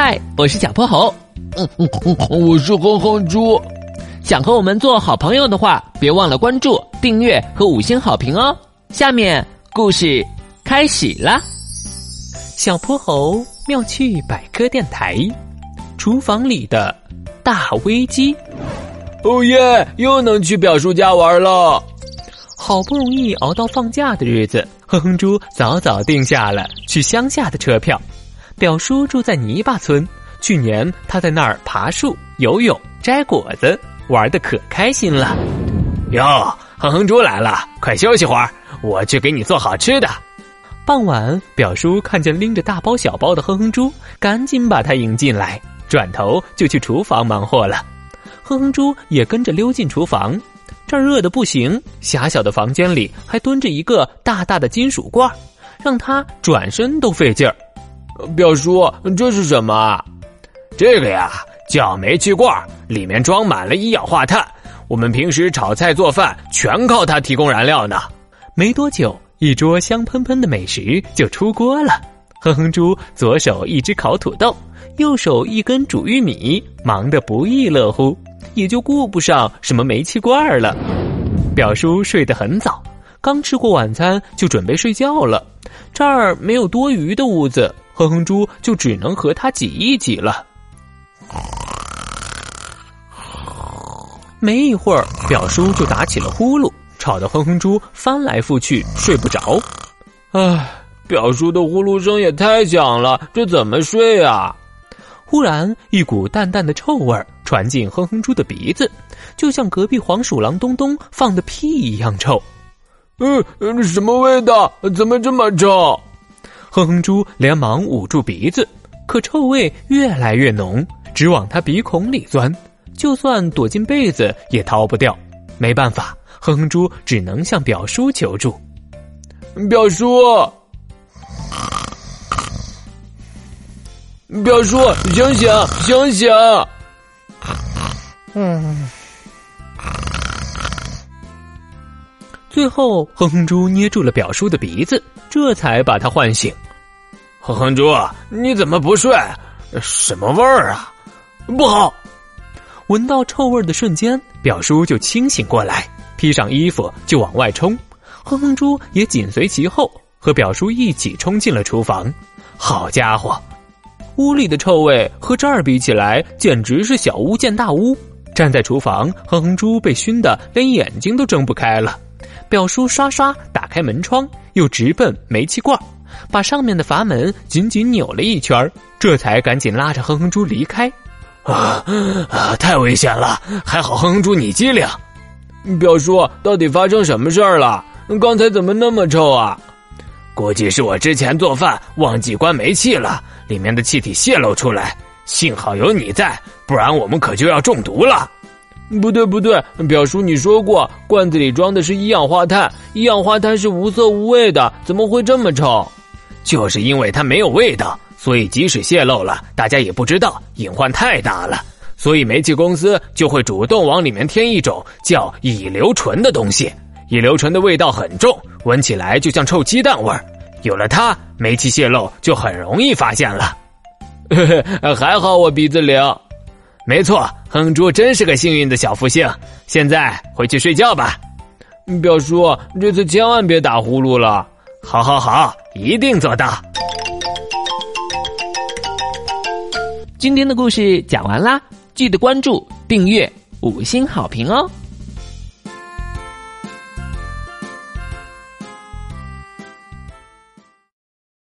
嗨，我是小泼猴。嗯嗯嗯，我是哼哼猪。想和我们做好朋友的话，别忘了关注、订阅和五星好评哦。下面故事开始啦！小泼猴妙趣百科电台，厨房里的大危机。哦耶！又能去表叔家玩了。好不容易熬到放假的日子，哼哼猪早早订下了去乡下的车票。表叔住在泥巴村，去年他在那儿爬树、游泳、摘果子，玩的可开心了。哟，哼哼猪来了，快休息会儿，我去给你做好吃的。傍晚，表叔看见拎着大包小包的哼哼猪，赶紧把他迎进来，转头就去厨房忙活了。哼哼猪也跟着溜进厨房，这儿热的不行，狭小的房间里还蹲着一个大大的金属罐，让他转身都费劲儿。表叔，这是什么？这个呀，叫煤气罐，里面装满了一氧化碳。我们平时炒菜做饭全靠它提供燃料呢。没多久，一桌香喷喷的美食就出锅了。哼哼猪左手一只烤土豆，右手一根煮玉米，忙得不亦乐乎，也就顾不上什么煤气罐了。表叔睡得很早，刚吃过晚餐就准备睡觉了。这儿没有多余的屋子。哼哼猪就只能和他挤一挤了。没一会儿，表叔就打起了呼噜，吵得哼哼猪翻来覆去睡不着。唉，表叔的呼噜声也太响了，这怎么睡啊？忽然，一股淡淡的臭味传进哼哼猪的鼻子，就像隔壁黄鼠狼东东放的屁一样臭。嗯，什么味道？怎么这么臭？哼哼猪连忙捂住鼻子，可臭味越来越浓，直往他鼻孔里钻，就算躲进被子也逃不掉。没办法，哼哼猪只能向表叔求助。表叔，表叔，醒醒，醒醒！嗯。最后，哼哼猪捏住了表叔的鼻子，这才把他唤醒。哼哼猪，你怎么不睡？什么味儿啊？不好！闻到臭味的瞬间，表叔就清醒过来，披上衣服就往外冲。哼哼猪也紧随其后，和表叔一起冲进了厨房。好家伙，屋里的臭味和这儿比起来，简直是小巫见大巫。站在厨房，哼哼猪被熏得连眼睛都睁不开了。表叔刷刷打开门窗，又直奔煤气罐，把上面的阀门紧紧扭了一圈这才赶紧拉着哼哼猪离开。啊啊！太危险了！还好哼哼猪你机灵。表叔，到底发生什么事儿了？刚才怎么那么臭啊？估计是我之前做饭忘记关煤气了，里面的气体泄露出来。幸好有你在，不然我们可就要中毒了。不对不对，表叔，你说过罐子里装的是一氧化碳，一氧化碳是无色无味的，怎么会这么臭？就是因为它没有味道，所以即使泄漏了，大家也不知道，隐患太大了。所以煤气公司就会主动往里面添一种叫乙硫醇的东西。乙硫醇的味道很重，闻起来就像臭鸡蛋味儿。有了它，煤气泄漏就很容易发现了。还好我鼻子灵。没错，哼猪真是个幸运的小福星。现在回去睡觉吧，表叔，这次千万别打呼噜了。好，好，好，一定做到。今天的故事讲完啦，记得关注、订阅、五星好评哦。